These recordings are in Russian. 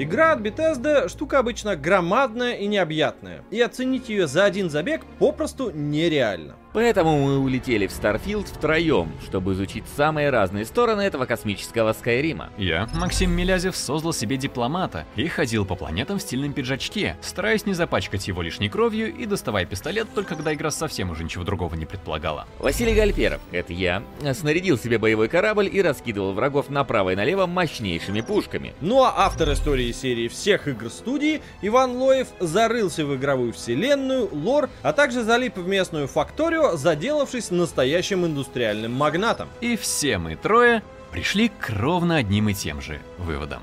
Игра от Bethesda штука обычно громадная и необъятная, и оценить ее за один забег попросту нереально. Поэтому мы улетели в Starfield втроем, чтобы изучить самые разные стороны этого космического Skyrim а. Я, Максим Милязев, создал себе дипломата и ходил по планетам в стильном пиджачке, стараясь не запачкать его лишней кровью и доставая пистолет только когда игра совсем уже ничего другого не предполагала. Василий Гальперов, это я, снарядил себе боевой корабль и раскидывал врагов направо и налево мощнейшими пушками. Ну а автор истории серии всех игр студии, Иван Лоев, зарылся в игровую вселенную, лор, а также залип в местную факторию, заделавшись настоящим индустриальным магнатом. И все мы трое пришли к ровно одним и тем же выводам.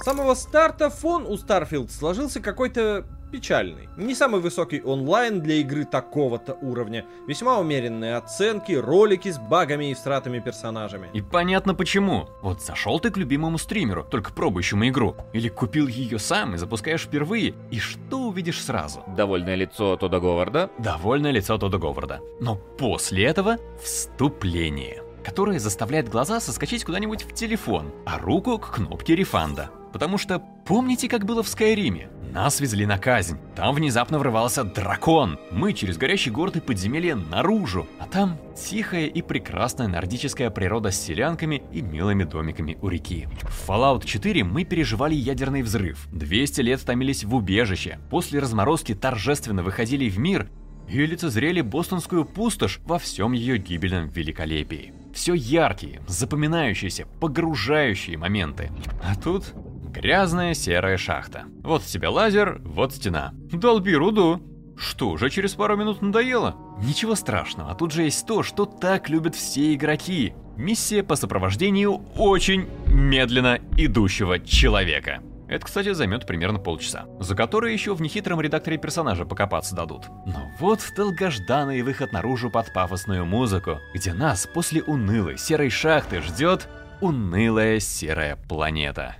С самого старта фон у Starfield сложился какой-то печальный. Не самый высокий онлайн для игры такого-то уровня. Весьма умеренные оценки, ролики с багами и стратами персонажами. И понятно почему. Вот зашел ты к любимому стримеру, только пробующему игру. Или купил ее сам и запускаешь впервые. И что увидишь сразу? Довольное лицо Тода Говарда. Довольное лицо Тода Говарда. Но после этого вступление которое заставляет глаза соскочить куда-нибудь в телефон, а руку к кнопке рефанда. Потому что помните, как было в Скайриме? Нас везли на казнь. Там внезапно врывался дракон. Мы через горящий город и подземелье наружу. А там тихая и прекрасная нордическая природа с селянками и милыми домиками у реки. В Fallout 4 мы переживали ядерный взрыв. 200 лет томились в убежище. После разморозки торжественно выходили в мир и лицезрели бостонскую пустошь во всем ее гибельном великолепии. Все яркие, запоминающиеся, погружающие моменты. А тут Грязная серая шахта. Вот у тебя лазер, вот стена. Долби руду. Что, уже через пару минут надоело? Ничего страшного, а тут же есть то, что так любят все игроки. Миссия по сопровождению очень медленно идущего человека. Это, кстати, займет примерно полчаса, за которые еще в нехитром редакторе персонажа покопаться дадут. Но вот долгожданный выход наружу под пафосную музыку, где нас после унылой серой шахты ждет унылая серая планета.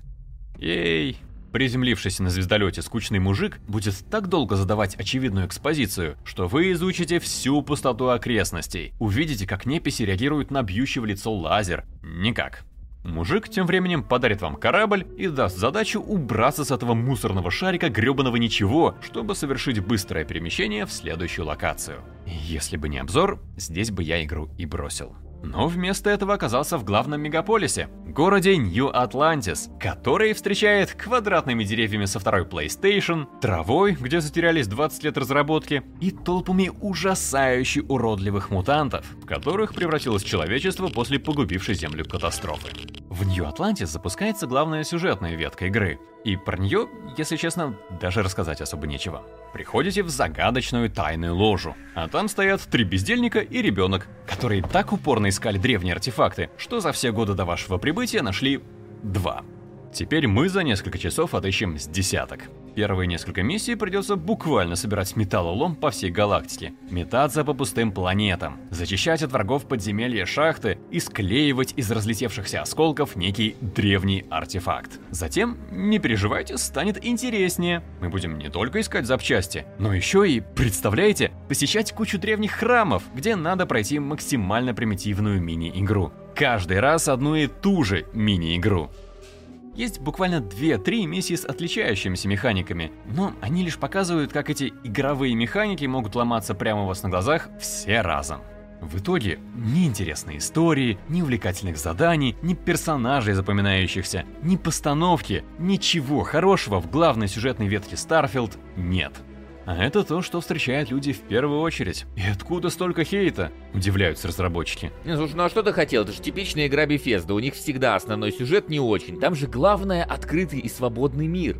Ей! Приземлившись на звездолете скучный мужик будет так долго задавать очевидную экспозицию, что вы изучите всю пустоту окрестностей. Увидите, как неписи реагируют на бьющий в лицо лазер. Никак. Мужик тем временем подарит вам корабль и даст задачу убраться с этого мусорного шарика гребаного ничего, чтобы совершить быстрое перемещение в следующую локацию. Если бы не обзор, здесь бы я игру и бросил но вместо этого оказался в главном мегаполисе, городе New Atlantis, который встречает квадратными деревьями со второй PlayStation, травой, где затерялись 20 лет разработки, и толпами ужасающе уродливых мутантов, в которых превратилось человечество после погубившей Землю катастрофы. В New Atlantis запускается главная сюжетная ветка игры, и про нее, если честно, даже рассказать особо нечего. Приходите в загадочную тайную ложу, а там стоят три бездельника и ребенок, которые так упорно искали древние артефакты, что за все годы до вашего прибытия нашли два. Теперь мы за несколько часов отыщем с десяток. Первые несколько миссий придется буквально собирать металлолом по всей галактике, метаться по пустым планетам, зачищать от врагов подземелья шахты и склеивать из разлетевшихся осколков некий древний артефакт. Затем, не переживайте, станет интереснее. Мы будем не только искать запчасти, но еще и, представляете, посещать кучу древних храмов, где надо пройти максимально примитивную мини-игру. Каждый раз одну и ту же мини-игру. Есть буквально 2-3 миссии с отличающимися механиками, но они лишь показывают, как эти игровые механики могут ломаться прямо у вас на глазах все разом. В итоге ни интересной истории, ни увлекательных заданий, ни персонажей запоминающихся, ни постановки, ничего хорошего в главной сюжетной ветке Starfield нет. А это то, что встречают люди в первую очередь. И откуда столько хейта? Удивляются разработчики. Слушай, ну а что ты хотел? Это же типичная игра Bethesda. У них всегда основной сюжет не очень. Там же главное открытый и свободный мир.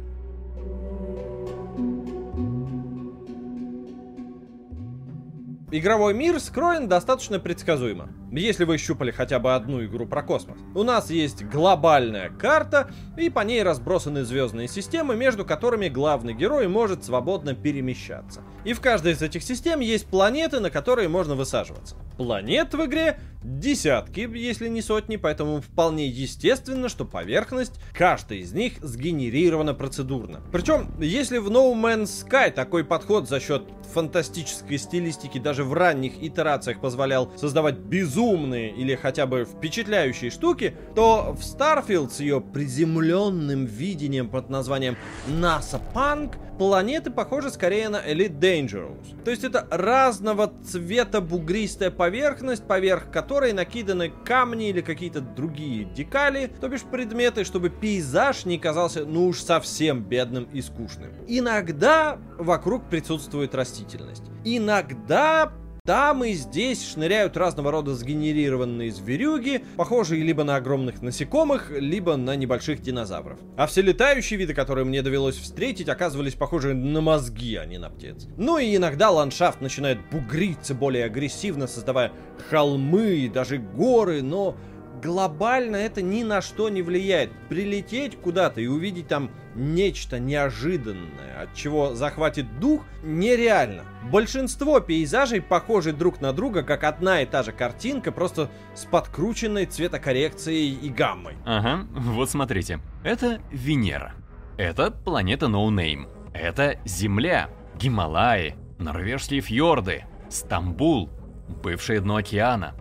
Игровой мир скроен достаточно предсказуемо, если вы щупали хотя бы одну игру про космос. У нас есть глобальная карта, и по ней разбросаны звездные системы, между которыми главный герой может свободно перемещаться. И в каждой из этих систем есть планеты, на которые можно высаживаться. Планет в игре десятки, если не сотни, поэтому вполне естественно, что поверхность каждой из них сгенерирована процедурно. Причем, если в No Man's Sky такой подход за счет фантастической стилистики даже в ранних итерациях позволял создавать безумно безумные или хотя бы впечатляющие штуки, то в Starfield с ее приземленным видением под названием NASA Punk планеты похожи скорее на Elite Dangerous. То есть это разного цвета бугристая поверхность, поверх которой накиданы камни или какие-то другие декали, то бишь предметы, чтобы пейзаж не казался ну уж совсем бедным и скучным. Иногда вокруг присутствует растительность. Иногда там и здесь шныряют разного рода сгенерированные зверюги, похожие либо на огромных насекомых, либо на небольших динозавров. А все летающие виды, которые мне довелось встретить, оказывались похожи на мозги, а не на птиц. Ну и иногда ландшафт начинает бугриться более агрессивно, создавая холмы и даже горы, но глобально это ни на что не влияет. Прилететь куда-то и увидеть там нечто неожиданное, от чего захватит дух, нереально. Большинство пейзажей похожи друг на друга, как одна и та же картинка, просто с подкрученной цветокоррекцией и гаммой. Ага, вот смотрите. Это Венера. Это планета No Name. Это Земля, Гималаи, норвежские фьорды, Стамбул, бывшее дно океана.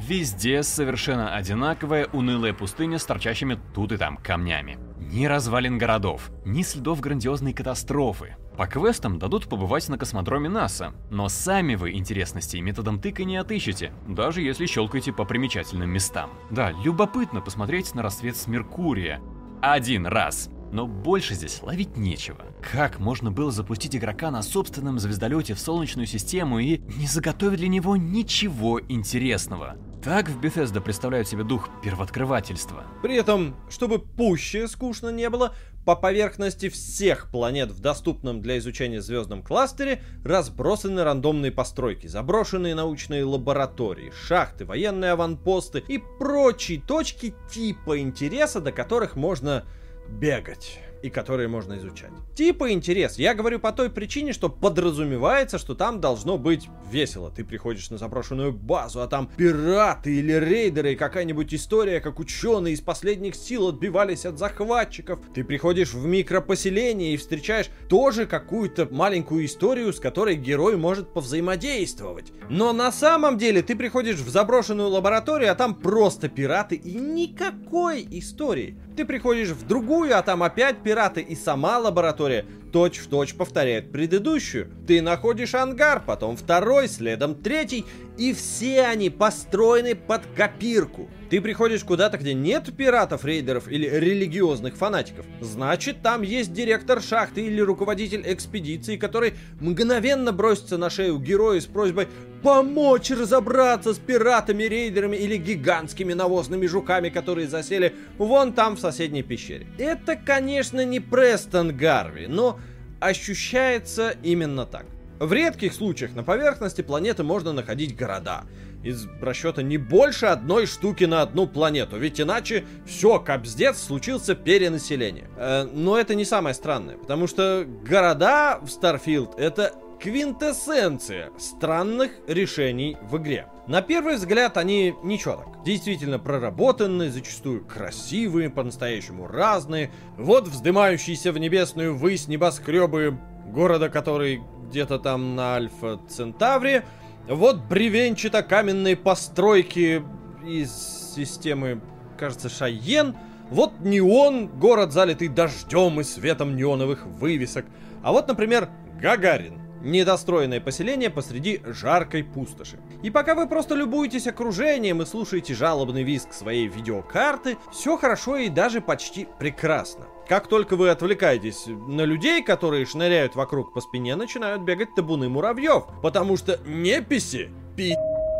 Везде совершенно одинаковая унылая пустыня с торчащими тут и там камнями. Ни развалин городов, ни следов грандиозной катастрофы. По квестам дадут побывать на космодроме НАСА, но сами вы интересностей методом тыка не отыщете, даже если щелкаете по примечательным местам. Да, любопытно посмотреть на рассвет с Меркурия. Один раз. Но больше здесь ловить нечего. Как можно было запустить игрока на собственном звездолете в Солнечную систему и не заготовить для него ничего интересного? Так в Bethesda представляют себе дух первооткрывательства. При этом, чтобы пуще скучно не было, по поверхности всех планет в доступном для изучения звездном кластере разбросаны рандомные постройки, заброшенные научные лаборатории, шахты, военные аванпосты и прочие точки типа интереса, до которых можно бегать и которые можно изучать. Типа интерес. Я говорю по той причине, что подразумевается, что там должно быть весело. Ты приходишь на заброшенную базу, а там пираты или рейдеры, какая-нибудь история, как ученые из последних сил отбивались от захватчиков. Ты приходишь в микропоселение и встречаешь тоже какую-то маленькую историю, с которой герой может повзаимодействовать. Но на самом деле ты приходишь в заброшенную лабораторию, а там просто пираты и никакой истории. Ты приходишь в другую, а там опять пираты и сама лаборатория точь-в-точь повторяет предыдущую. Ты находишь ангар, потом второй, следом третий, и все они построены под копирку. Ты приходишь куда-то, где нет пиратов, рейдеров или религиозных фанатиков. Значит, там есть директор шахты или руководитель экспедиции, который мгновенно бросится на шею героя с просьбой помочь разобраться с пиратами, рейдерами или гигантскими навозными жуками, которые засели вон там в соседней пещере. Это, конечно, не Престон Гарви, но ощущается именно так. В редких случаях на поверхности планеты можно находить города. Из расчета не больше одной штуки на одну планету, ведь иначе все, капздец, случился перенаселение. Э, но это не самое странное, потому что города в Starfield это квинтэссенция странных решений в игре. На первый взгляд они ничего так. Действительно проработанные, зачастую красивые, по-настоящему разные. Вот вздымающиеся в небесную высь небоскребы города, который где-то там на Альфа Центавре. Вот бревенчато-каменные постройки из системы, кажется, Шайен. Вот неон, город залитый дождем и светом неоновых вывесок. А вот, например, Гагарин. Недостроенное поселение посреди жаркой пустоши. И пока вы просто любуетесь окружением и слушаете жалобный визг своей видеокарты, все хорошо и даже почти прекрасно. Как только вы отвлекаетесь на людей, которые шныряют вокруг по спине, начинают бегать табуны муравьев, потому что неписи, пи***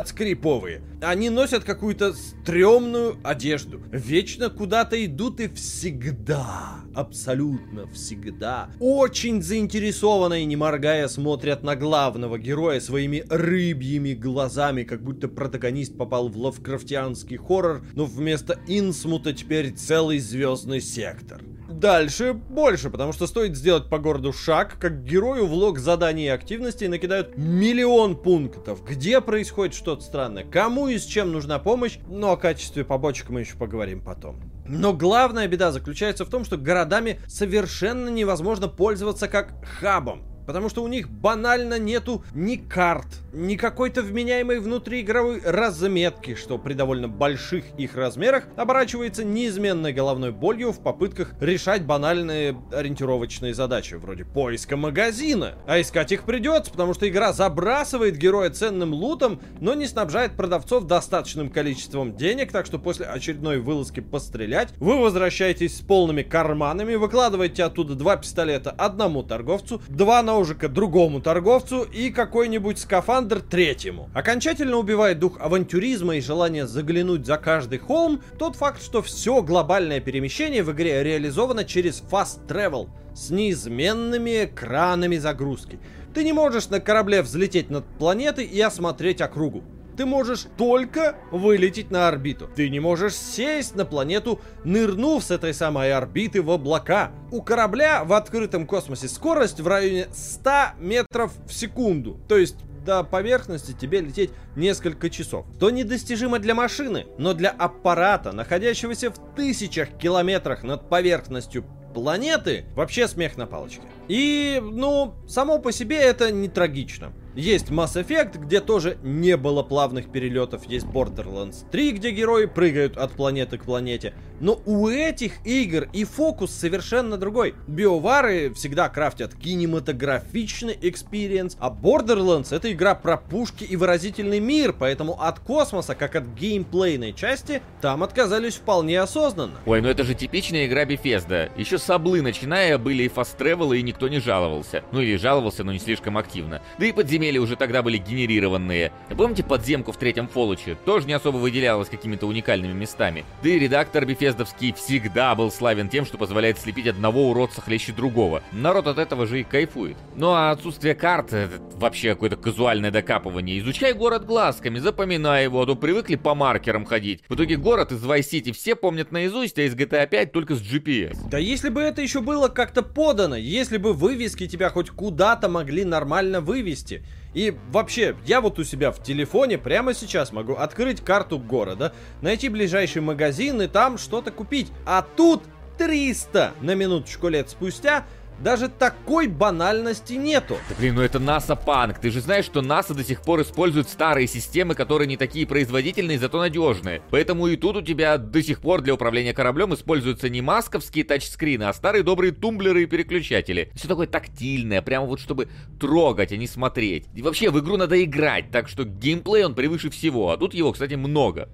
скриповые. Они носят какую-то стрёмную одежду. Вечно куда-то идут и всегда, абсолютно всегда, очень заинтересованно и не моргая смотрят на главного героя своими рыбьими глазами, как будто протагонист попал в лавкрафтианский хоррор, но вместо Инсмута теперь целый звездный сектор. Дальше больше, потому что стоит сделать по городу шаг, как герою в лог заданий и активностей накидают миллион пунктов, где происходит что-то странное, кому и с чем нужна помощь, но о качестве побочек мы еще поговорим потом. Но главная беда заключается в том, что городами совершенно невозможно пользоваться как хабом. Потому что у них банально нету ни карт, ни какой-то вменяемой внутриигровой разметки, что при довольно больших их размерах оборачивается неизменной головной болью в попытках решать банальные ориентировочные задачи, вроде поиска магазина. А искать их придется, потому что игра забрасывает героя ценным лутом, но не снабжает продавцов достаточным количеством денег, так что после очередной вылазки пострелять, вы возвращаетесь с полными карманами, выкладываете оттуда два пистолета одному торговцу, два ножика другому торговцу и какой-нибудь скафандр третьему. Окончательно убивает дух авантюризма и желание заглянуть за каждый холм тот факт, что все глобальное перемещение в игре реализовано через fast travel с неизменными экранами загрузки. Ты не можешь на корабле взлететь над планетой и осмотреть округу. Ты можешь только вылететь на орбиту. Ты не можешь сесть на планету, нырнув с этой самой орбиты в облака. У корабля в открытом космосе скорость в районе 100 метров в секунду. То есть до поверхности тебе лететь несколько часов. То недостижимо для машины, но для аппарата, находящегося в тысячах километрах над поверхностью планеты, вообще смех на палочке. И, ну, само по себе это не трагично. Есть Mass Effect, где тоже не было плавных перелетов. Есть Borderlands 3, где герои прыгают от планеты к планете. Но у этих игр и фокус совершенно другой. BioWare ы всегда крафтят кинематографичный experience, а Borderlands это игра про пушки и выразительный мир, поэтому от космоса, как от геймплейной части, там отказались вполне осознанно. Ой, ну это же типичная игра Bethesda. Еще с облы начиная были и фаст и никто не жаловался. Ну или жаловался, но не слишком активно. Да и подземелья подземелья уже тогда были генерированные. Помните подземку в третьем Фоллуче? Тоже не особо выделялась какими-то уникальными местами. Да и редактор Бефездовский всегда был славен тем, что позволяет слепить одного уродца хлеще другого. Народ от этого же и кайфует. Ну а отсутствие карт, это вообще какое-то казуальное докапывание. Изучай город глазками, запоминай его, а то привыкли по маркерам ходить. В итоге город из Vice все помнят наизусть, а из GTA 5 только с GPS. Да если бы это еще было как-то подано, если бы вывески тебя хоть куда-то могли нормально вывести. И вообще, я вот у себя в телефоне прямо сейчас могу открыть карту города, найти ближайший магазин и там что-то купить. А тут 300 на минуточку лет спустя даже такой банальности нету. Да блин, ну это NASA Punk. Ты же знаешь, что NASA до сих пор использует старые системы, которые не такие производительные, зато надежные. Поэтому и тут у тебя до сих пор для управления кораблем используются не масковские тачскрины, а старые добрые тумблеры и переключатели. Все такое тактильное, прямо вот чтобы трогать, а не смотреть. И вообще в игру надо играть, так что геймплей он превыше всего, а тут его, кстати, много.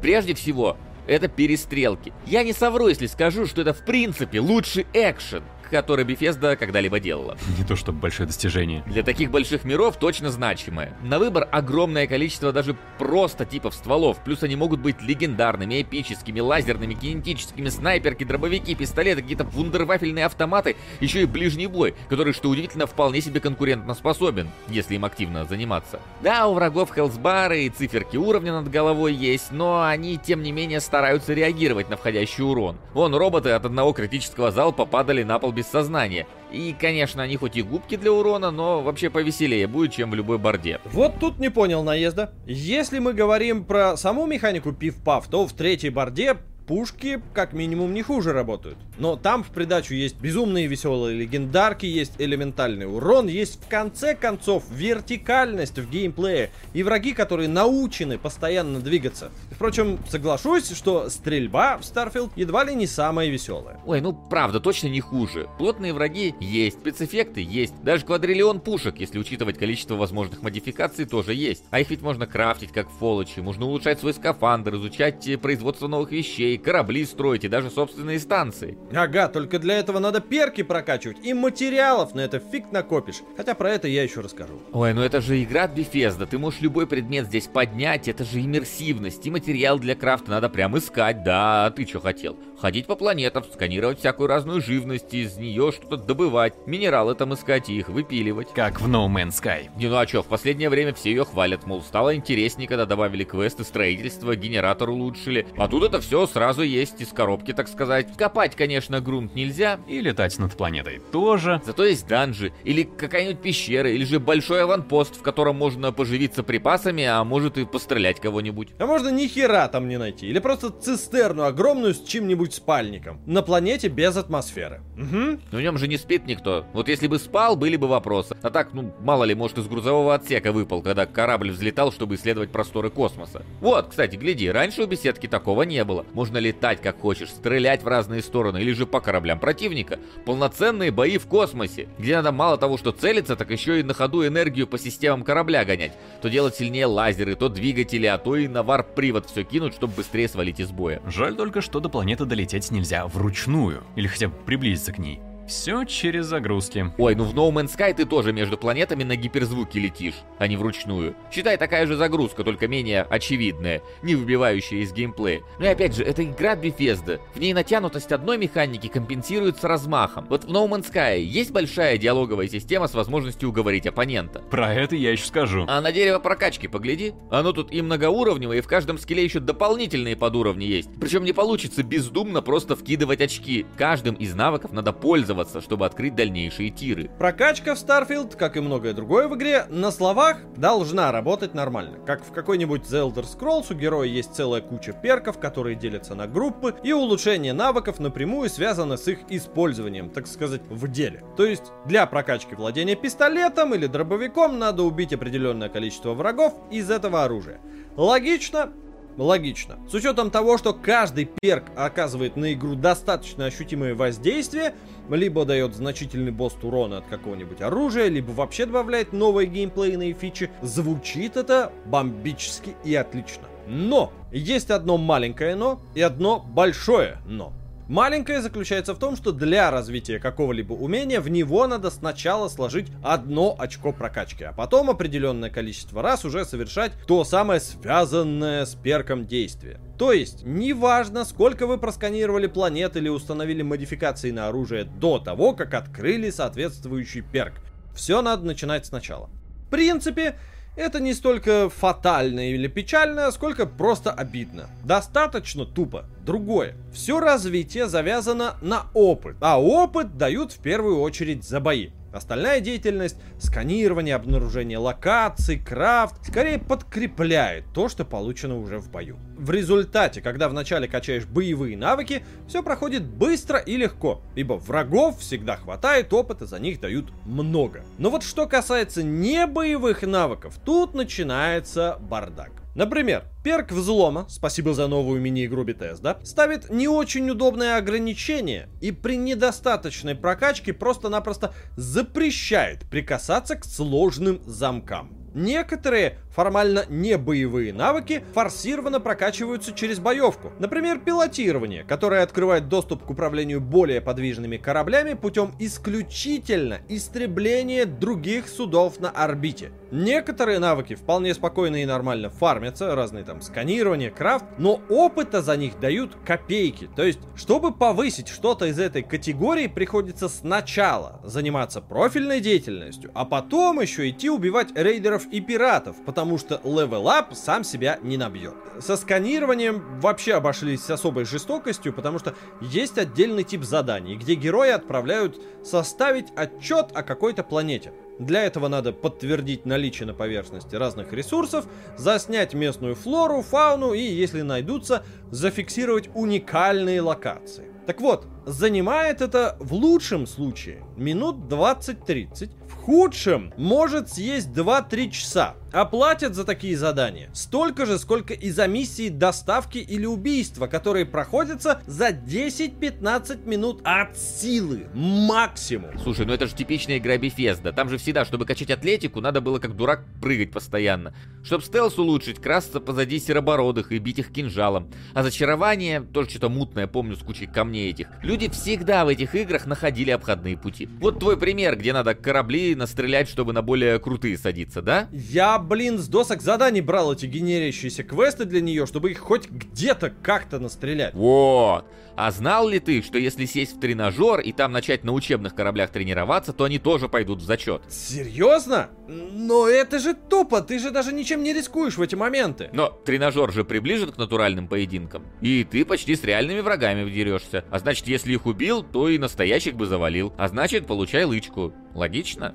Прежде всего, это перестрелки. Я не совру, если скажу, что это в принципе лучший экшен который Bethesda когда-либо делала. Не то чтобы большое достижение. Для таких больших миров точно значимое. На выбор огромное количество даже просто типов стволов, плюс они могут быть легендарными, эпическими, лазерными, кинетическими, снайперки, дробовики, пистолеты, какие-то вундервафельные автоматы, еще и ближний бой, который, что удивительно, вполне себе конкурентно способен, если им активно заниматься. Да, у врагов хелсбары и циферки уровня над головой есть, но они, тем не менее, стараются реагировать на входящий урон. Вон, роботы от одного критического залпа падали на пол без сознания. И, конечно, они хоть и губки для урона, но вообще повеселее будет, чем в любой борде. Вот тут не понял наезда. Если мы говорим про саму механику пив-пав, то в третьей борде пушки как минимум не хуже работают. Но там в придачу есть безумные веселые легендарки, есть элементальный урон, есть в конце концов вертикальность в геймплее и враги, которые научены постоянно двигаться. Впрочем, соглашусь, что стрельба в Starfield едва ли не самая веселая. Ой, ну правда, точно не хуже. Плотные враги есть, спецэффекты есть, даже квадриллион пушек, если учитывать количество возможных модификаций, тоже есть. А их ведь можно крафтить как Фолочи, можно улучшать свой скафандр, изучать э, производство новых вещей, корабли строить и даже собственные станции. Ага, только для этого надо перки прокачивать и материалов на это фиг накопишь. Хотя про это я еще расскажу. Ой, ну это же игра от Bethesda, ты можешь любой предмет здесь поднять, это же иммерсивность, и материал для крафта надо прям искать, да, а ты что хотел? Ходить по планетам, сканировать всякую разную живность, из нее что-то добывать, минералы там искать и их выпиливать. Как в No Man's Sky. Не, ну а что, в последнее время все ее хвалят, мол, стало интереснее, когда добавили квесты, строительство, генератор улучшили. А тут это все сразу есть из коробки, так сказать. Копать, конечно, конечно, грунт нельзя. И летать над планетой тоже. Зато есть данжи, или какая-нибудь пещера, или же большой аванпост, в котором можно поживиться припасами, а может и пострелять кого-нибудь. А можно ни хера там не найти. Или просто цистерну огромную с чем-нибудь спальником. На планете без атмосферы. Угу. Но в нем же не спит никто. Вот если бы спал, были бы вопросы. А так, ну, мало ли, может, из грузового отсека выпал, когда корабль взлетал, чтобы исследовать просторы космоса. Вот, кстати, гляди, раньше у беседки такого не было. Можно летать как хочешь, стрелять в разные стороны, или же по кораблям противника. Полноценные бои в космосе, где надо мало того, что целиться, так еще и на ходу энергию по системам корабля гонять. То делать сильнее лазеры, то двигатели, а то и на варп-привод все кинуть, чтобы быстрее свалить из боя. Жаль только, что до планеты долететь нельзя вручную, или хотя бы приблизиться к ней. Все через загрузки. Ой, ну в No Man's Sky ты тоже между планетами на гиперзвуке летишь, а не вручную. Считай, такая же загрузка, только менее очевидная, не выбивающая из геймплея. Ну и опять же, это игра Bethesda. В ней натянутость одной механики компенсируется размахом. Вот в No Man's Sky есть большая диалоговая система с возможностью уговорить оппонента. Про это я еще скажу. А на дерево прокачки погляди. Оно тут и многоуровневое, и в каждом скилле еще дополнительные подуровни есть. Причем не получится бездумно просто вкидывать очки. Каждым из навыков надо пользоваться пользоваться, чтобы открыть дальнейшие тиры. Прокачка в Starfield, как и многое другое в игре, на словах должна работать нормально. Как в какой-нибудь The Elder Scrolls у героя есть целая куча перков, которые делятся на группы, и улучшение навыков напрямую связано с их использованием, так сказать, в деле. То есть для прокачки владения пистолетом или дробовиком надо убить определенное количество врагов из этого оружия. Логично, Логично. С учетом того, что каждый перк оказывает на игру достаточно ощутимое воздействие, либо дает значительный бост урона от какого-нибудь оружия, либо вообще добавляет новые геймплейные фичи, звучит это бомбически и отлично. Но! Есть одно маленькое но и одно большое но. Маленькое заключается в том, что для развития какого-либо умения в него надо сначала сложить одно очко прокачки, а потом определенное количество раз уже совершать то самое связанное с перком действие. То есть, неважно, сколько вы просканировали планет или установили модификации на оружие до того, как открыли соответствующий перк. Все надо начинать сначала. В принципе, это не столько фатально или печально, сколько просто обидно. Достаточно тупо. Другое. Все развитие завязано на опыт, а опыт дают в первую очередь за бои. Остальная деятельность, сканирование, обнаружение локаций, крафт, скорее подкрепляет то, что получено уже в бою. В результате, когда вначале качаешь боевые навыки, все проходит быстро и легко, ибо врагов всегда хватает, опыта за них дают много. Но вот что касается не боевых навыков, тут начинается бардак. Например, перк взлома, спасибо за новую мини-игру Bethesda, ставит не очень удобное ограничение и при недостаточной прокачке просто-напросто запрещает прикасаться к сложным замкам. Некоторые формально не боевые навыки форсированно прокачиваются через боевку. Например, пилотирование, которое открывает доступ к управлению более подвижными кораблями путем исключительно истребления других судов на орбите. Некоторые навыки вполне спокойно и нормально фармятся, разные там сканирование, крафт, но опыта за них дают копейки. То есть, чтобы повысить что-то из этой категории, приходится сначала заниматься профильной деятельностью, а потом еще идти убивать рейдеров и пиратов, потому потому что Up сам себя не набьет. Со сканированием вообще обошлись с особой жестокостью, потому что есть отдельный тип заданий, где герои отправляют составить отчет о какой-то планете. Для этого надо подтвердить наличие на поверхности разных ресурсов, заснять местную флору, фауну и, если найдутся, зафиксировать уникальные локации. Так вот, занимает это в лучшем случае минут 20-30, в худшем может съесть 2-3 часа. Оплатят за такие задания столько же, сколько и за миссии доставки или убийства, которые проходятся за 10-15 минут от силы. Максимум. Слушай, ну это же типичная игра Bethesda. Там же всегда, чтобы качать атлетику, надо было как дурак прыгать постоянно. Чтобы стелс улучшить, красться позади серобородых и бить их кинжалом. А зачарование, тоже что-то мутное, помню, с кучей камней этих. Люди всегда в этих играх находили обходные пути. Вот твой пример, где надо корабли настрелять, чтобы на более крутые садиться, да? Я я, блин, с досок заданий брал эти генерящиеся квесты для нее, чтобы их хоть где-то как-то настрелять. Вот. А знал ли ты, что если сесть в тренажер и там начать на учебных кораблях тренироваться, то они тоже пойдут в зачет? Серьезно? Но это же тупо, ты же даже ничем не рискуешь в эти моменты. Но тренажер же приближен к натуральным поединкам. И ты почти с реальными врагами вдерешься. А значит, если их убил, то и настоящих бы завалил. А значит, получай лычку. Логично?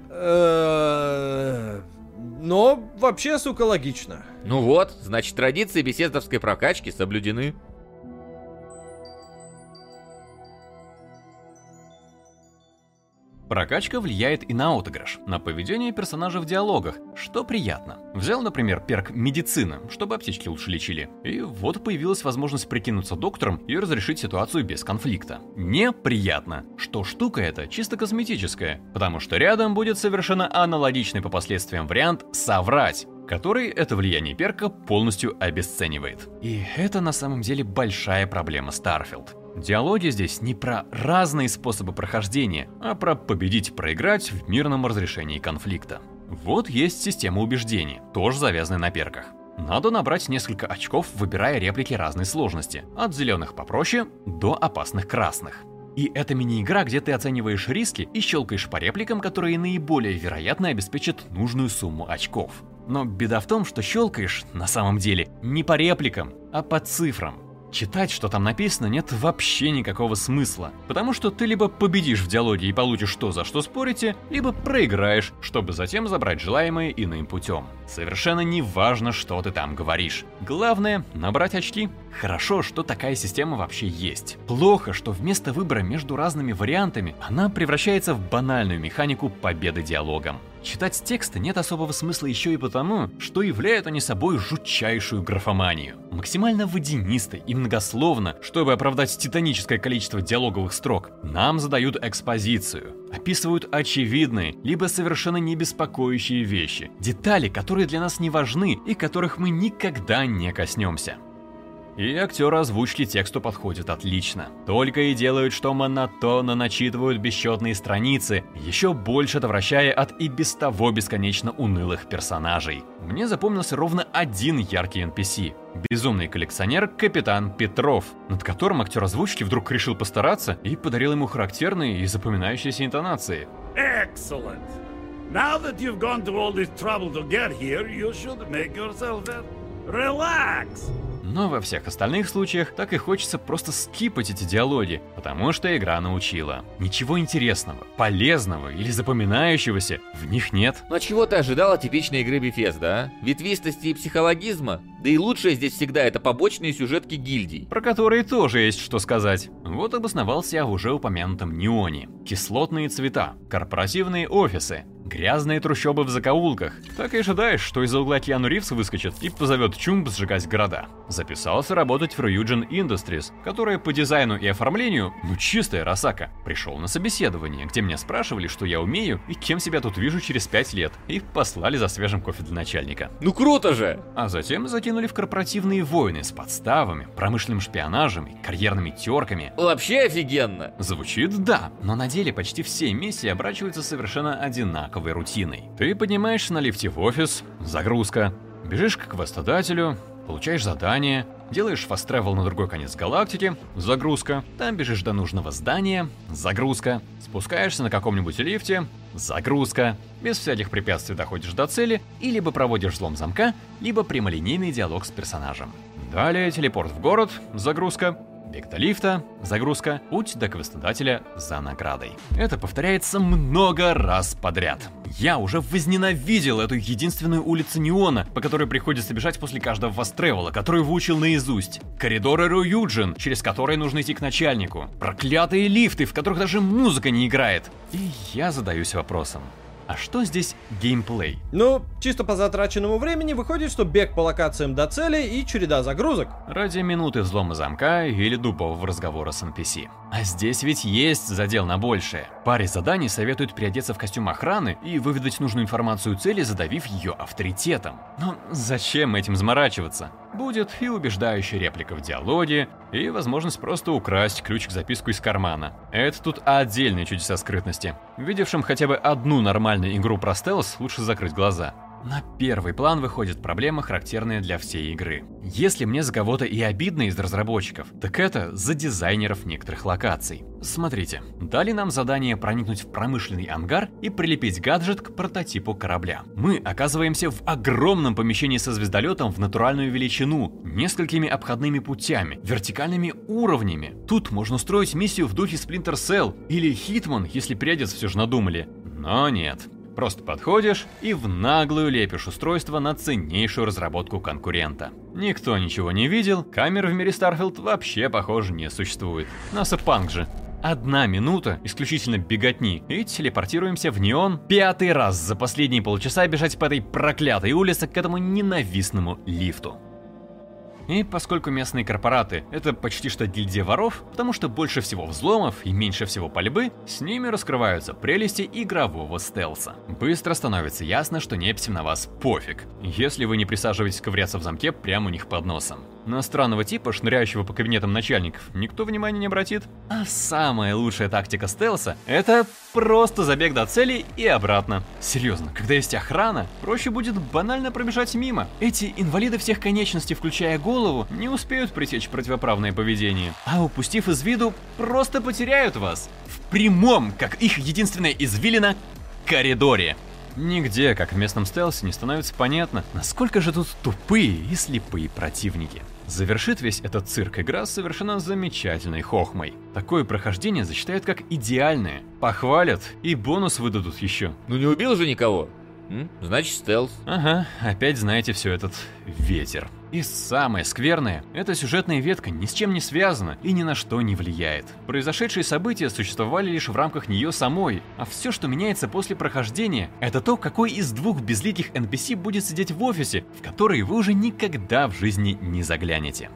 Но вообще, сука, логично. Ну вот, значит, традиции беседовской прокачки соблюдены. Прокачка влияет и на отыгрыш, на поведение персонажа в диалогах, что приятно. Взял, например, perk «Медицина», чтобы аптечки лучше лечили. И вот появилась возможность прикинуться доктором и разрешить ситуацию без конфликта. Неприятно, что штука эта чисто косметическая, потому что рядом будет совершенно аналогичный по последствиям вариант «соврать», который это влияние perk а полностью обесценивает. И это на самом деле большая проблема Starfield. Диалоги здесь не про разные способы прохождения, а про победить-проиграть в мирном разрешении конфликта. Вот есть система убеждений, тоже завязанная на перках. Надо набрать несколько очков, выбирая реплики разной сложности, от зеленых попроще до опасных красных. И это мини-игра, где ты оцениваешь риски и щелкаешь по репликам, которые наиболее вероятно обеспечат нужную сумму очков. Но беда в том, что щелкаешь на самом деле не по репликам, а по цифрам. Читать, что там написано, нет вообще никакого смысла, потому что ты либо победишь в диалоге и получишь то, за что спорите, либо проиграешь, чтобы затем забрать желаемое иным путем. Совершенно не важно, что ты там говоришь. Главное — набрать очки. Хорошо, что такая система вообще есть. Плохо, что вместо выбора между разными вариантами, она превращается в банальную механику победы диалогом. Читать тексты нет особого смысла еще и потому, что являют они собой жутчайшую графоманию. Максимально водянисто и многословно, чтобы оправдать титаническое количество диалоговых строк, нам задают экспозицию. Описывают очевидные, либо совершенно не беспокоящие вещи. Детали, которые для нас не важны и которых мы никогда не коснемся. И актеры озвучки тексту подходят отлично. Только и делают, что монотонно начитывают бесчетные страницы, еще больше отвращая от и без того бесконечно унылых персонажей. Мне запомнился ровно один яркий NPC. Безумный коллекционер Капитан Петров, над которым актер озвучки вдруг решил постараться и подарил ему характерные и запоминающиеся интонации. Excellent. Now that you've gone to all this trouble to get here, you should make yourself relax. Но во всех остальных случаях так и хочется просто скипать эти диалоги, потому что игра научила. Ничего интересного, полезного или запоминающегося в них нет. А чего ты ожидал от типичной игры Bethesda, а? Ветвистости и психологизма? Да и лучшее здесь всегда это побочные сюжетки гильдий. Про которые тоже есть что сказать. Вот обосновался я в уже упомянутом Неоне. Кислотные цвета, корпоративные офисы, грязные трущобы в закоулках. Так и ожидаешь, что из-за угла Киану Ривз выскочит и позовет Чумб сжигать города. Записался работать в Ryujin Industries, которая по дизайну и оформлению, ну чистая росака. Пришел на собеседование, где меня спрашивали, что я умею и кем себя тут вижу через 5 лет, и послали за свежим кофе для начальника. Ну круто же! А затем закинули в корпоративные войны с подставами, промышленным шпионажем и карьерными терками. Вообще офигенно! Звучит да, но на деле почти все миссии оборачиваются совершенно одинаковой рутиной. Ты поднимаешься на лифте в офис, загрузка, бежишь к квестодателю, получаешь задание, делаешь фаст-тревел на другой конец галактики, загрузка, там бежишь до нужного здания, загрузка, спускаешься на каком-нибудь лифте, загрузка, без всяких препятствий доходишь до цели и либо проводишь взлом замка, либо прямолинейный диалог с персонажем. Далее телепорт в город, загрузка, до лифта, загрузка, путь до квестодателя за наградой. Это повторяется много раз подряд. Я уже возненавидел эту единственную улицу Неона, по которой приходится бежать после каждого фаст-тревела, который выучил наизусть. Коридоры Рююджин, через которые нужно идти к начальнику. Проклятые лифты, в которых даже музыка не играет. И я задаюсь вопросом. А что здесь геймплей? Ну, чисто по затраченному времени выходит, что бег по локациям до цели и череда загрузок. Ради минуты взлома замка или дубового разговора с NPC. А здесь ведь есть задел на большее. Паре заданий советуют переодеться в костюм охраны и выведать нужную информацию цели, задавив ее авторитетом. Но зачем этим заморачиваться? Будет и убеждающая реплика в диалоге, и возможность просто украсть ключик-записку из кармана. Это тут отдельные чудеса скрытности. Видевшим хотя бы одну нормальную игру про стелс, лучше закрыть глаза. На первый план выходит проблема, характерная для всей игры. Если мне за кого-то и обидно из разработчиков, так это за дизайнеров некоторых локаций. Смотрите, дали нам задание проникнуть в промышленный ангар и прилепить гаджет к прототипу корабля. Мы оказываемся в огромном помещении со звездолетом в натуральную величину, несколькими обходными путями, вертикальными уровнями. Тут можно устроить миссию в духе Splinter Cell или Hitman, если придец все же надумали. Но нет. Просто подходишь и в наглую лепишь устройство на ценнейшую разработку конкурента. Никто ничего не видел, камер в мире Starfield вообще, похоже, не существует. NASA Punk же. Одна минута исключительно беготни, и телепортируемся в Неон пятый раз за последние полчаса бежать по этой проклятой улице к этому ненавистному лифту. И поскольку местные корпораты — это почти что гильдия воров, потому что больше всего взломов и меньше всего пальбы, с ними раскрываются прелести игрового стелса. Быстро становится ясно, что неписям на вас пофиг, если вы не присаживаетесь ковыряться в замке прямо у них под носом. На странного типа, шныряющего по кабинетам начальников, никто внимания не обратит. А самая лучшая тактика стелса — это просто забег до цели и обратно. Серьезно, когда есть охрана, проще будет банально пробежать мимо. Эти инвалиды всех конечностей, включая голову, не успеют пресечь противоправное поведение. А упустив из виду, просто потеряют вас. В прямом, как их единственная извилина, коридоре. Нигде, как в местном стелсе, не становится понятно, насколько же тут тупые и слепые противники. Завершит весь этот цирк игра совершенно замечательной хохмой. Такое прохождение засчитают как идеальное. Похвалят и бонус выдадут еще. Ну не убил же никого. М? Значит, стелс. Ага, опять знаете все этот ветер. И самое скверное, эта сюжетная ветка ни с чем не связана и ни на что не влияет. Произошедшие события существовали лишь в рамках нее самой, а все, что меняется после прохождения, это то, какой из двух безликих NPC будет сидеть в офисе, в который вы уже никогда в жизни не заглянете.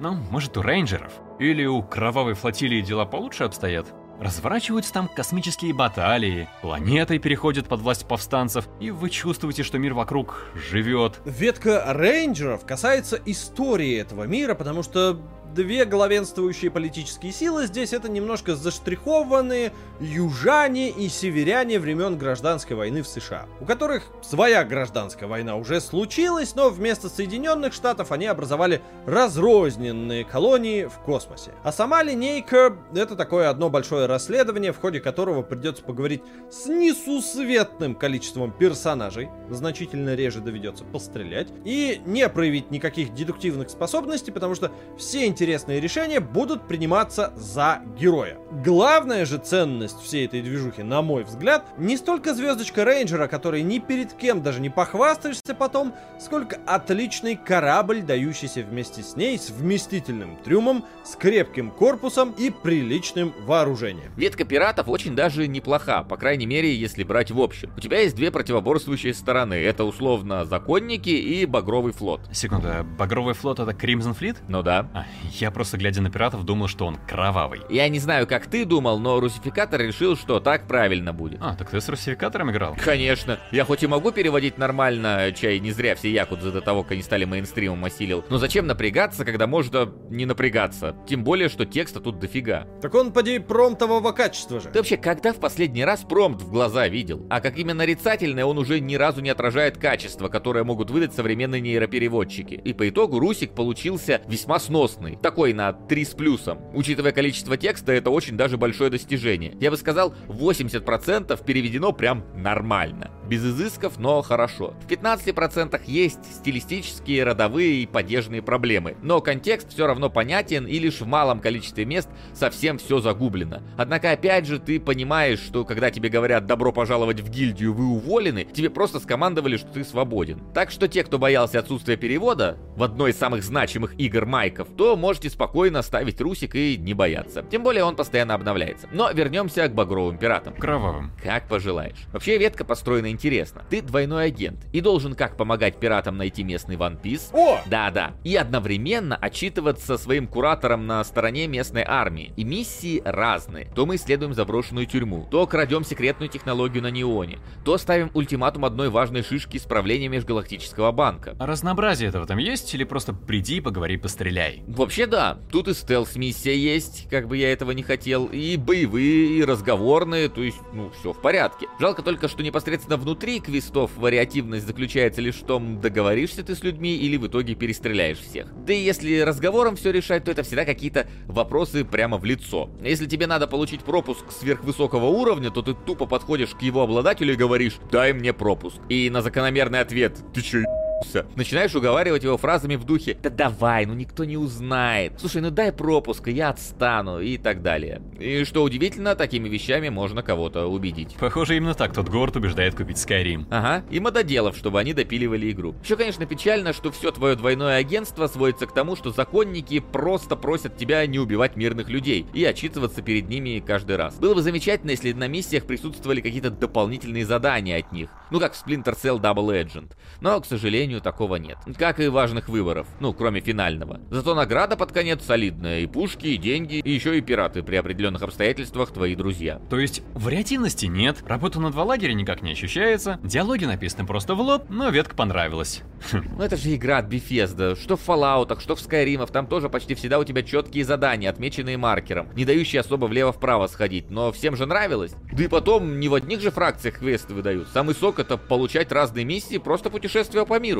Ну, может у рейнджеров? Или у кровавой флотилии дела получше обстоят? Разворачиваются там космические баталии, планеты переходят под власть повстанцев, и вы чувствуете, что мир вокруг живет. Ветка рейнджеров касается истории этого мира, потому что две главенствующие политические силы здесь это немножко заштрихованные южане и северяне времен гражданской войны в США, у которых своя гражданская война уже случилась, но вместо Соединенных Штатов они образовали разрозненные колонии в космосе. А сама линейка это такое одно большое расследование, в ходе которого придется поговорить с несусветным количеством персонажей, значительно реже доведется пострелять, и не проявить никаких дедуктивных способностей, потому что все интересные решения будут приниматься за героя. Главная же ценность всей этой движухи, на мой взгляд, не столько звездочка рейнджера, который ни перед кем даже не похвастаешься потом, сколько отличный корабль, дающийся вместе с ней с вместительным трюмом, с крепким корпусом и приличным вооружением. Ветка пиратов очень даже неплоха, по крайней мере, если брать в общем. У тебя есть две противоборствующие стороны. Это условно законники и багровый флот. Секунда, багровый флот это Crimson Fleet? Ну да. А, я просто глядя на пиратов думал, что он кровавый. Я не знаю, как ты думал, но русификатор решил, что так правильно будет. А, так ты с русификатором играл? Конечно. Я хоть и могу переводить нормально, чай не зря все якудзы до того, как они стали мейнстримом осилил. Но зачем напрягаться, когда можно не напрягаться? Тем более, что текста тут дофига. Так он, поди, промптового качества же. Ты вообще когда в последний раз промпт в глаза видел? А как именно нарицательное, он уже ни разу не отражает качество, которое могут выдать современные нейропереводчики. И по итогу Русик получился весьма сносный. Такой на 3 с плюсом. Учитывая количество текста, это очень даже большое достижение. Я бы сказал, 80% переведено прям нормально. Без изысков, но хорошо. В 15% есть стилистические, родовые и поддержные проблемы. Но контекст все равно понятен и лишь в малом количестве мест совсем все загублено. Однако опять же ты понимаешь, что когда тебе говорят «добро пожаловать в гильдию, вы уволены», тебе просто скомандовали, что ты свободен. Так что те, кто боялся отсутствия перевода в одной из самых значимых игр Майков, то можете спокойно ставить Русик и не бояться. Тем более он постоянно обновляется. Но вернемся к багровым пиратам. Кровавым. Как пожелаешь. Вообще ветка построена интересно. Ты двойной агент и должен как помогать пиратам найти местный One Piece. О! Да-да. И одновременно отчитываться своим куратором на стороне местной армии. И миссии разные. То мы исследуем заброшенную тюрьму, то крадем секретную технологию на Неоне, то ставим ультиматум одной важной шишки исправления межгалактического банка. А разнообразие этого там есть или просто приди, поговори, постреляй? Вообще да, тут и стелс-миссия есть, как бы я этого не хотел, и боевые, и разговорные, то есть, ну, все в порядке. Жалко только, что непосредственно внутри квестов вариативность заключается лишь в том, договоришься ты с людьми или в итоге перестреляешь всех. Да и если разговором все решать, то это всегда какие-то вопросы прямо в лицо. Если тебе надо получить пропуск сверхвысокого уровня, то ты тупо подходишь к его обладателю и говоришь «дай мне пропуск». И на закономерный ответ «ты че, ебнулся?» Начинаешь уговаривать его фразами в духе «Да давай, ну никто не узнает. Слушай, ну дай пропуск, и я отстану» и так далее. И что удивительно, такими вещами можно кого-то убедить. Похоже, именно так тот город убеждает купить Skyrim. Ага, и мододелов, чтобы они допиливали игру. Еще, конечно, печально, что все твое двойное агентство сводится к тому, что законники просто просят тебя не убивать мирных людей и отчитываться перед ними каждый раз. Было бы замечательно, если на миссиях присутствовали какие-то дополнительные задания от них. Ну, как в Splinter Cell Double Agent. Но, к сожалению, такого нет. Как и важных выборов. Ну, кроме финального. Зато награда под конец солидная. И пушки, и деньги, и еще и пираты при определенных обстоятельствах твои друзья. То есть вариативности нет, работа на два лагеря никак не ощущается, диалоги написаны просто в лоб, но ветка понравилась. Ну это же игра от Bethesda. Что в Fallout, что в Skyrim, там тоже почти всегда у тебя четкие задания, отмеченные маркером, не дающие особо влево-вправо сходить, но всем же нравилось. Да и потом, не в одних же фракциях квесты выдают. Самый сок это получать разные миссии, просто путешествия по миру.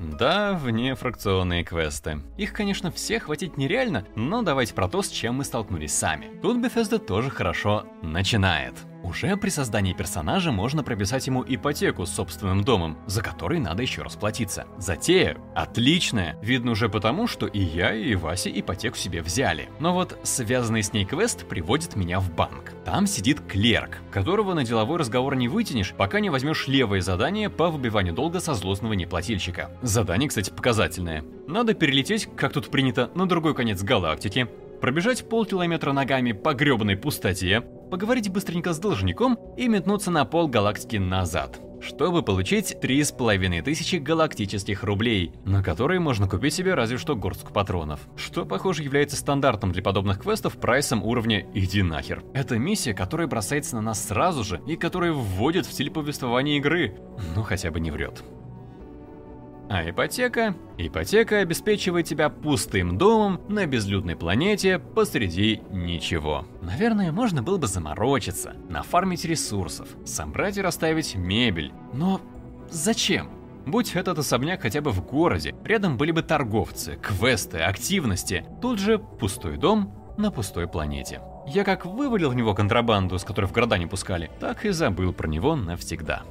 Да, внефракционные квесты. Их, конечно, все хватить нереально, но давайте про то, с чем мы столкнулись сами. Тут Bethesda тоже хорошо начинает. Уже при создании персонажа можно прописать ему ипотеку с собственным домом, за который надо еще расплатиться. Затея отличная, видно уже потому, что и я, и Вася ипотеку себе взяли. Но вот связанный с ней квест приводит меня в банк. Там сидит клерк, которого на деловой разговор не вытянешь, пока не возьмешь левое задание по выбиванию долга со злостного неплательщика. Задание, кстати, показательное. Надо перелететь, как тут принято, на другой конец галактики, пробежать полкилометра ногами по гребаной пустоте, поговорить быстренько с должником и метнуться на пол галактики назад, чтобы получить три с половиной тысячи галактических рублей, на которые можно купить себе разве что горстку патронов. Что, похоже, является стандартом для подобных квестов прайсом уровня «иди нахер». Это миссия, которая бросается на нас сразу же и которая вводит в стиль повествования игры, ну хотя бы не врет. А ипотека? Ипотека обеспечивает тебя пустым домом на безлюдной планете посреди ничего. Наверное, можно было бы заморочиться, нафармить ресурсов, собрать и расставить мебель. Но зачем? Будь этот особняк хотя бы в городе, рядом были бы торговцы, квесты, активности. Тут же пустой дом на пустой планете. Я как вывалил в него контрабанду, с которой в города не пускали, так и забыл про него навсегда.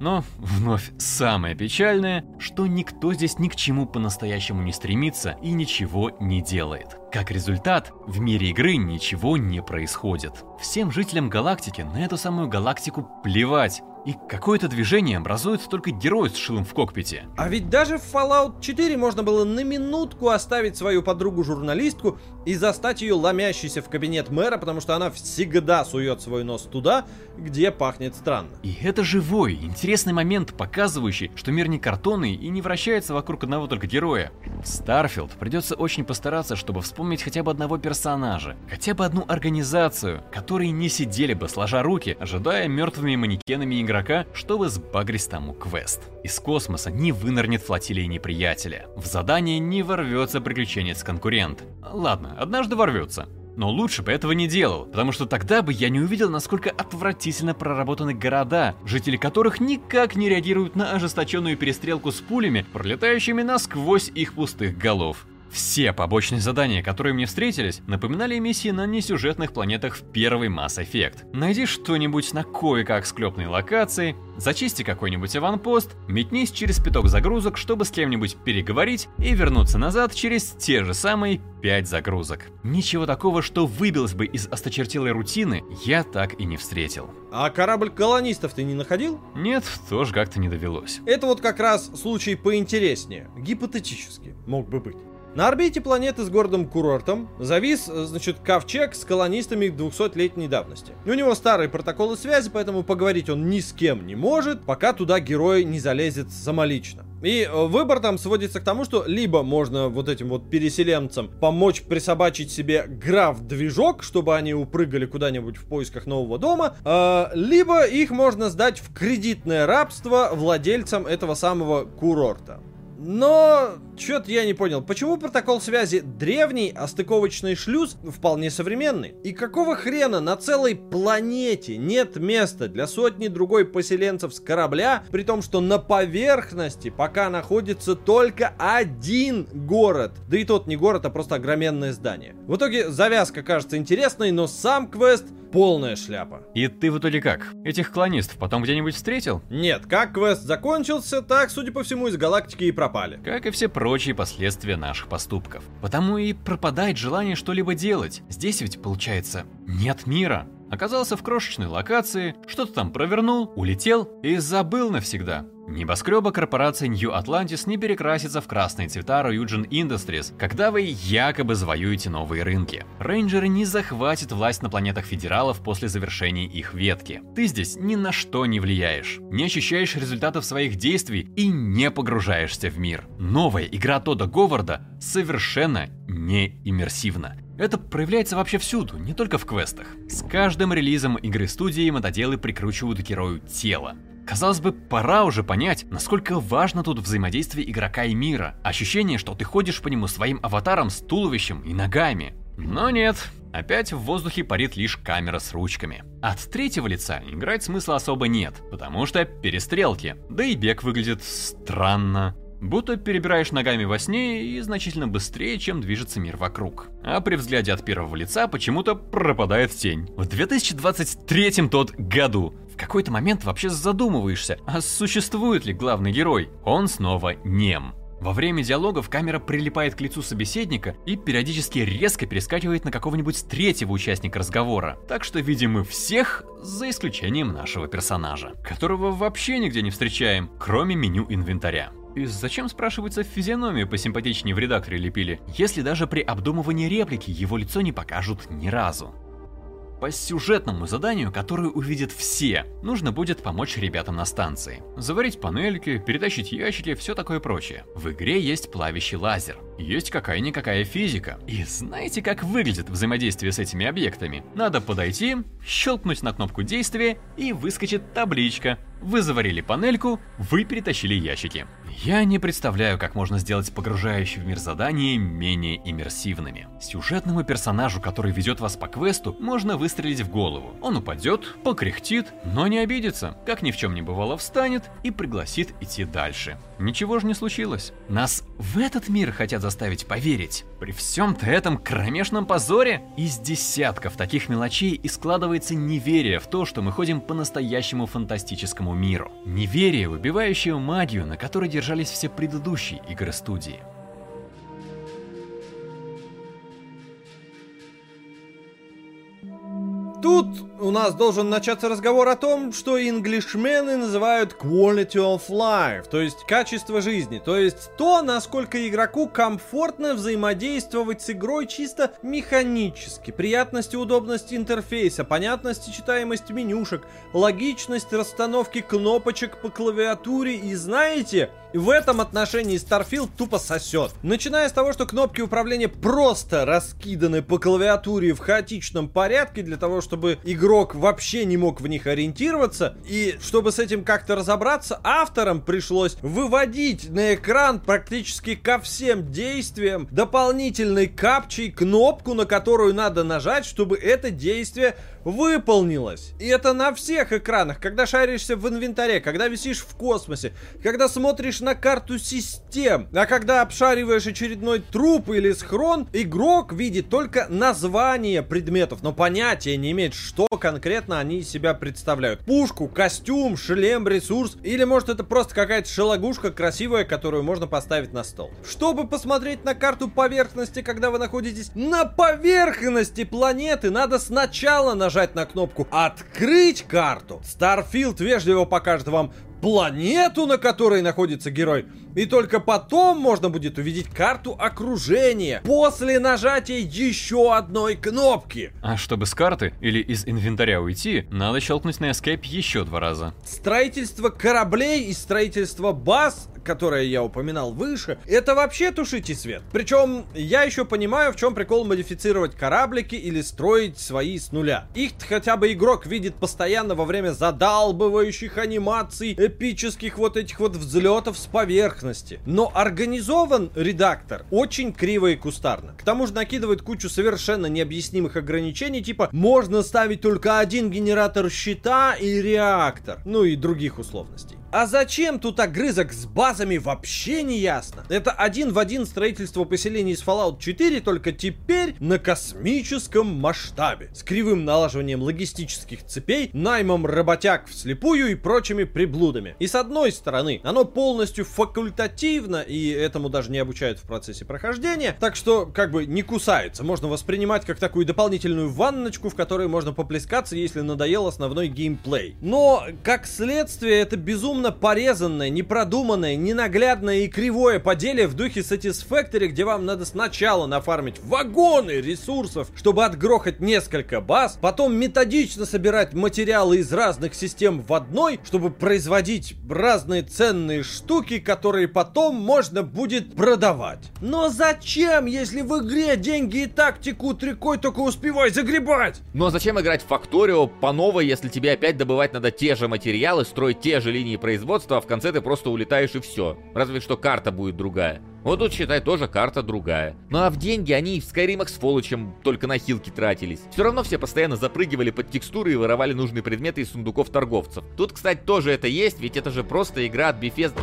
Но вновь самое печальное, что никто здесь ни к чему по-настоящему не стремится и ничего не делает. Как результат, в мире игры ничего не происходит. Всем жителям галактики на эту самую галактику плевать. И какое-то движение образует только герой с шилом в кокпите. А ведь даже в Fallout 4 можно было на минутку оставить свою подругу-журналистку и застать ее ломящейся в кабинет мэра, потому что она всегда сует свой нос туда, где пахнет странно. И это живой, интересный момент, показывающий, что мир не картонный и не вращается вокруг одного только героя. В Starfield придется очень постараться, чтобы вспомнить хотя бы одного персонажа, хотя бы одну организацию, которые не сидели бы сложа руки, ожидая мертвыми манекенами игрока, чтобы сбагрить тому квест. Из космоса не вынырнет флотилия неприятеля. В задание не ворвется приключенец-конкурент. Ладно, однажды ворвется. Но лучше бы этого не делал, потому что тогда бы я не увидел, насколько отвратительно проработаны города, жители которых никак не реагируют на ожесточенную перестрелку с пулями, пролетающими насквозь их пустых голов. Все побочные задания, которые мне встретились, напоминали миссии на несюжетных планетах в первый Mass Effect. Найди что-нибудь на кое-как склепной локации, зачисти какой-нибудь аванпост, метнись через пяток загрузок, чтобы с кем-нибудь переговорить и вернуться назад через те же самые пять загрузок. Ничего такого, что выбилось бы из осточертелой рутины, я так и не встретил. А корабль колонистов ты не находил? Нет, тоже как-то не довелось. Это вот как раз случай поинтереснее. Гипотетически мог бы быть. На орбите планеты с городом-курортом завис, значит, ковчег с колонистами 200-летней давности. У него старые протоколы связи, поэтому поговорить он ни с кем не может, пока туда герой не залезет самолично. И э, выбор там сводится к тому, что либо можно вот этим вот переселенцам помочь присобачить себе граф-движок, чтобы они упрыгали куда-нибудь в поисках нового дома, э, либо их можно сдать в кредитное рабство владельцам этого самого курорта. Но Чё-то я не понял, почему протокол связи древний, а стыковочный шлюз вполне современный? И какого хрена на целой планете нет места для сотни другой поселенцев с корабля, при том, что на поверхности пока находится только один город? Да и тот не город, а просто огроменное здание. В итоге завязка кажется интересной, но сам квест полная шляпа. И ты в итоге как? Этих клонистов потом где-нибудь встретил? Нет, как квест закончился, так, судя по всему, из галактики и пропали. Как и все прочие последствия наших поступков. Потому и пропадает желание что-либо делать. Здесь ведь, получается, нет мира. Оказался в крошечной локации, что-то там провернул, улетел и забыл навсегда. Небоскреба корпорации New Atlantis не перекрасится в красные цвета Ryujin Industries, когда вы якобы завоюете новые рынки. Рейнджеры не захватят власть на планетах федералов после завершения их ветки. Ты здесь ни на что не влияешь, не ощущаешь результатов своих действий и не погружаешься в мир. Новая игра Тода Говарда совершенно не иммерсивна. Это проявляется вообще всюду, не только в квестах. С каждым релизом игры студии мотоделы прикручивают герою тело. Казалось бы, пора уже понять, насколько важно тут взаимодействие игрока и мира. Ощущение, что ты ходишь по нему своим аватаром с туловищем и ногами. Но нет, опять в воздухе парит лишь камера с ручками. От третьего лица играть смысла особо нет, потому что перестрелки, да и бег выглядит странно. Будто перебираешь ногами во сне и значительно быстрее, чем движется мир вокруг. А при взгляде от первого лица почему-то пропадает тень. В 2023 тот году какой-то момент вообще задумываешься, а существует ли главный герой? Он снова нем. Во время диалогов камера прилипает к лицу собеседника и периодически резко перескакивает на какого-нибудь третьего участника разговора. Так что видим мы всех, за исключением нашего персонажа, которого вообще нигде не встречаем, кроме меню инвентаря. И зачем, спрашивается, физиономию посимпатичнее в редакторе лепили, если даже при обдумывании реплики его лицо не покажут ни разу? По сюжетному заданию, которое увидят все, нужно будет помочь ребятам на станции. Заварить панельки, перетащить ящики, все такое прочее. В игре есть плавящий лазер, есть какая-никакая физика. И знаете, как выглядит взаимодействие с этими объектами? Надо подойти, щелкнуть на кнопку действия и выскочит табличка. Вы заварили панельку, вы перетащили ящики. Я не представляю, как можно сделать погружающие в мир задания менее иммерсивными. Сюжетному персонажу, который ведет вас по квесту, можно выстрелить в голову. Он упадет, покряхтит, но не обидится, как ни в чем не бывало встанет и пригласит идти дальше. Ничего же не случилось. Нас в этот мир хотят заставить поверить. При всем-то этом кромешном позоре из десятков таких мелочей и складывается неверие в то, что мы ходим по настоящему фантастическому миру. Неверие, выбивающее магию, на которой держались все предыдущие игры студии. Тут у нас должен начаться разговор о том, что инглишмены называют quality of life, то есть качество жизни, то есть то, насколько игроку комфортно взаимодействовать с игрой чисто механически, приятность и удобность интерфейса, понятность и читаемость менюшек, логичность расстановки кнопочек по клавиатуре. И знаете, в этом отношении Starfield тупо сосет. Начиная с того, что кнопки управления просто раскиданы по клавиатуре в хаотичном порядке для того, чтобы игрок вообще не мог в них ориентироваться. И чтобы с этим как-то разобраться, авторам пришлось выводить на экран практически ко всем действиям дополнительной капчей кнопку, на которую надо нажать, чтобы это действие выполнилось. И это на всех экранах, когда шаришься в инвентаре, когда висишь в космосе, когда смотришь на карту систем, а когда обшариваешь очередной труп или схрон, игрок видит только название предметов, но понятия не имеет, что конкретно они из себя представляют. Пушку, костюм, шлем, ресурс, или может это просто какая-то шелогушка красивая, которую можно поставить на стол. Чтобы посмотреть на карту поверхности, когда вы находитесь на поверхности планеты, надо сначала нажать на кнопку «Открыть карту». Starfield вежливо покажет вам планету, на которой находится герой. И только потом можно будет увидеть карту окружения после нажатия еще одной кнопки. А чтобы с карты или из инвентаря уйти, надо щелкнуть на Escape еще два раза. Строительство кораблей и строительство баз которое я упоминал выше, это вообще тушите свет. Причем я еще понимаю, в чем прикол модифицировать кораблики или строить свои с нуля. Их хотя бы игрок видит постоянно во время задалбывающих анимаций, эпических вот этих вот взлетов с поверхности. Но организован редактор очень криво и кустарно. К тому же накидывает кучу совершенно необъяснимых ограничений, типа можно ставить только один генератор щита и реактор, ну и других условностей. А зачем тут огрызок с базами вообще не ясно. Это один в один строительство поселений из Fallout 4, только теперь на космическом масштабе. С кривым налаживанием логистических цепей, наймом работяг вслепую и прочими приблудами. И с одной стороны, оно полностью факультативно, и этому даже не обучают в процессе прохождения, так что как бы не кусается. Можно воспринимать как такую дополнительную ванночку, в которой можно поплескаться, если надоел основной геймплей. Но, как следствие, это безумно безумно порезанное, непродуманное, ненаглядное и кривое поделие в духе Satisfactory, где вам надо сначала нафармить вагоны ресурсов, чтобы отгрохать несколько баз, потом методично собирать материалы из разных систем в одной, чтобы производить разные ценные штуки, которые потом можно будет продавать. Но зачем, если в игре деньги и так текут рекой, только успевай загребать? Ну а зачем играть в Факторио по новой, если тебе опять добывать надо те же материалы, строить те же линии производства, а в конце ты просто улетаешь и все. Разве что карта будет другая. Вот тут, считай, тоже карта другая. Ну а в деньги они в Скайримах с Фолочем только на хилки тратились. Все равно все постоянно запрыгивали под текстуры и воровали нужные предметы из сундуков торговцев. Тут, кстати, тоже это есть, ведь это же просто игра от Bethesda.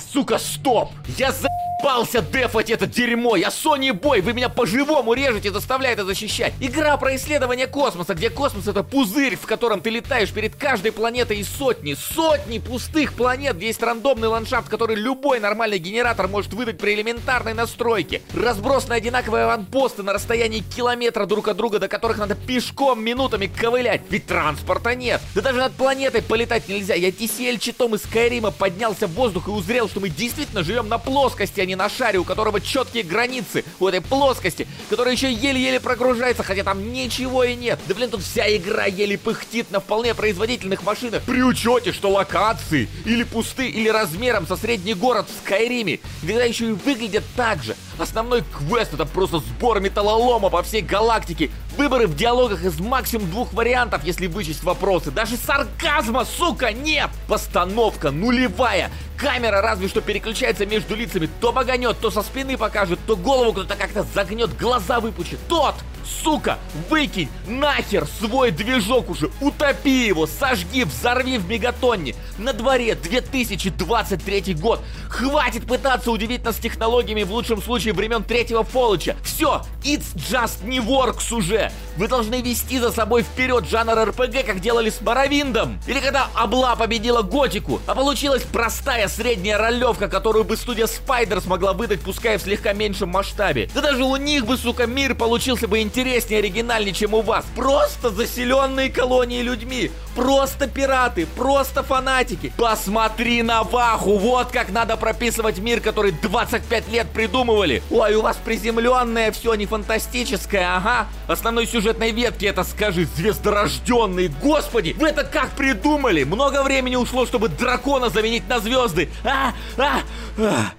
Сука, стоп! Я за заебался дефать это дерьмо! Я Sony Boy, вы меня по-живому режете, заставляя это защищать! Игра про исследование космоса, где космос это пузырь, в котором ты летаешь перед каждой планетой и сотни, сотни пустых планет, где есть рандомный ландшафт, который любой нормальный генератор может выдать при элементарной настройке. Разбросаны одинаковые аванпосты на расстоянии километра друг от друга, до которых надо пешком минутами ковылять, ведь транспорта нет. Да даже над планетой полетать нельзя. Я TCL читом из Скайрима поднялся в воздух и узрел, что мы действительно живем на плоскости, а не на шаре, у которого четкие границы, у этой плоскости, которая еще еле-еле прогружается, хотя там ничего и нет. Да блин, тут вся игра еле пыхтит на вполне производительных машинах. При учете, что локации или пусты, или размером со средний город в Скайриме, иногда еще и выглядят так же. Основной квест это просто сбор металлолома по всей галактике. Выборы в диалогах из максимум двух вариантов, если вычесть вопросы. Даже сарказма, сука, нет! Постановка нулевая. Камера разве что переключается между лицами. То баганет, то со спины покажет, то голову кто-то как-то загнет, глаза выпучит. Тот! Сука, выкинь нахер свой движок уже, утопи его, сожги, взорви в мегатонне. На дворе 2023 год. Хватит пытаться удивить нас технологиями в лучшем случае времен третьего Фоллача. Все, it's just не works уже. Вы должны вести за собой вперед жанр РПГ, как делали с Моровиндом. Или когда Абла победила Готику, а получилась простая средняя ролевка, которую бы студия Spider смогла выдать, пускай в слегка меньшем масштабе. Да даже у них бы, сука, мир получился бы интересный интереснее, оригинальнее, чем у вас. Просто заселенные колонии людьми. Просто пираты, просто фанатики. Посмотри на Ваху, вот как надо прописывать мир, который 25 лет придумывали. Ой, у вас приземленное все не фантастическое, ага. Основной сюжетной ветки это скажи, звездорожденный. Господи, вы это как придумали? Много времени ушло, чтобы дракона заменить на звезды. А, а, а,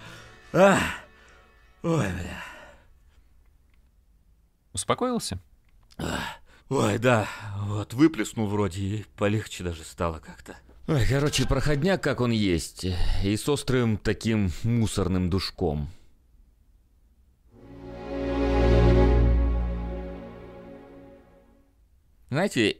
а. Ой, бля. Успокоился? Ой, да, вот выплеснул вроде и полегче даже стало как-то. Ой, короче, проходняк как он есть, и с острым таким мусорным душком. Знаете,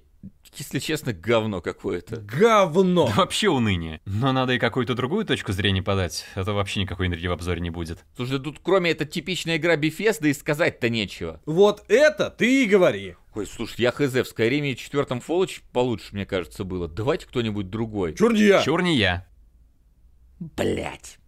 если честно, говно какое-то. Говно! Да вообще уныние. Но надо и какую-то другую точку зрения подать, а Это вообще никакой энергии в обзоре не будет. Слушай, тут кроме это типичная игра Бефеста и сказать-то нечего. Вот это ты и говори. Ой, слушай, я хз, в Скайриме четвертом Фолоч получше, мне кажется, было. Давайте кто-нибудь другой. Чур не я! Чур не я. Блять.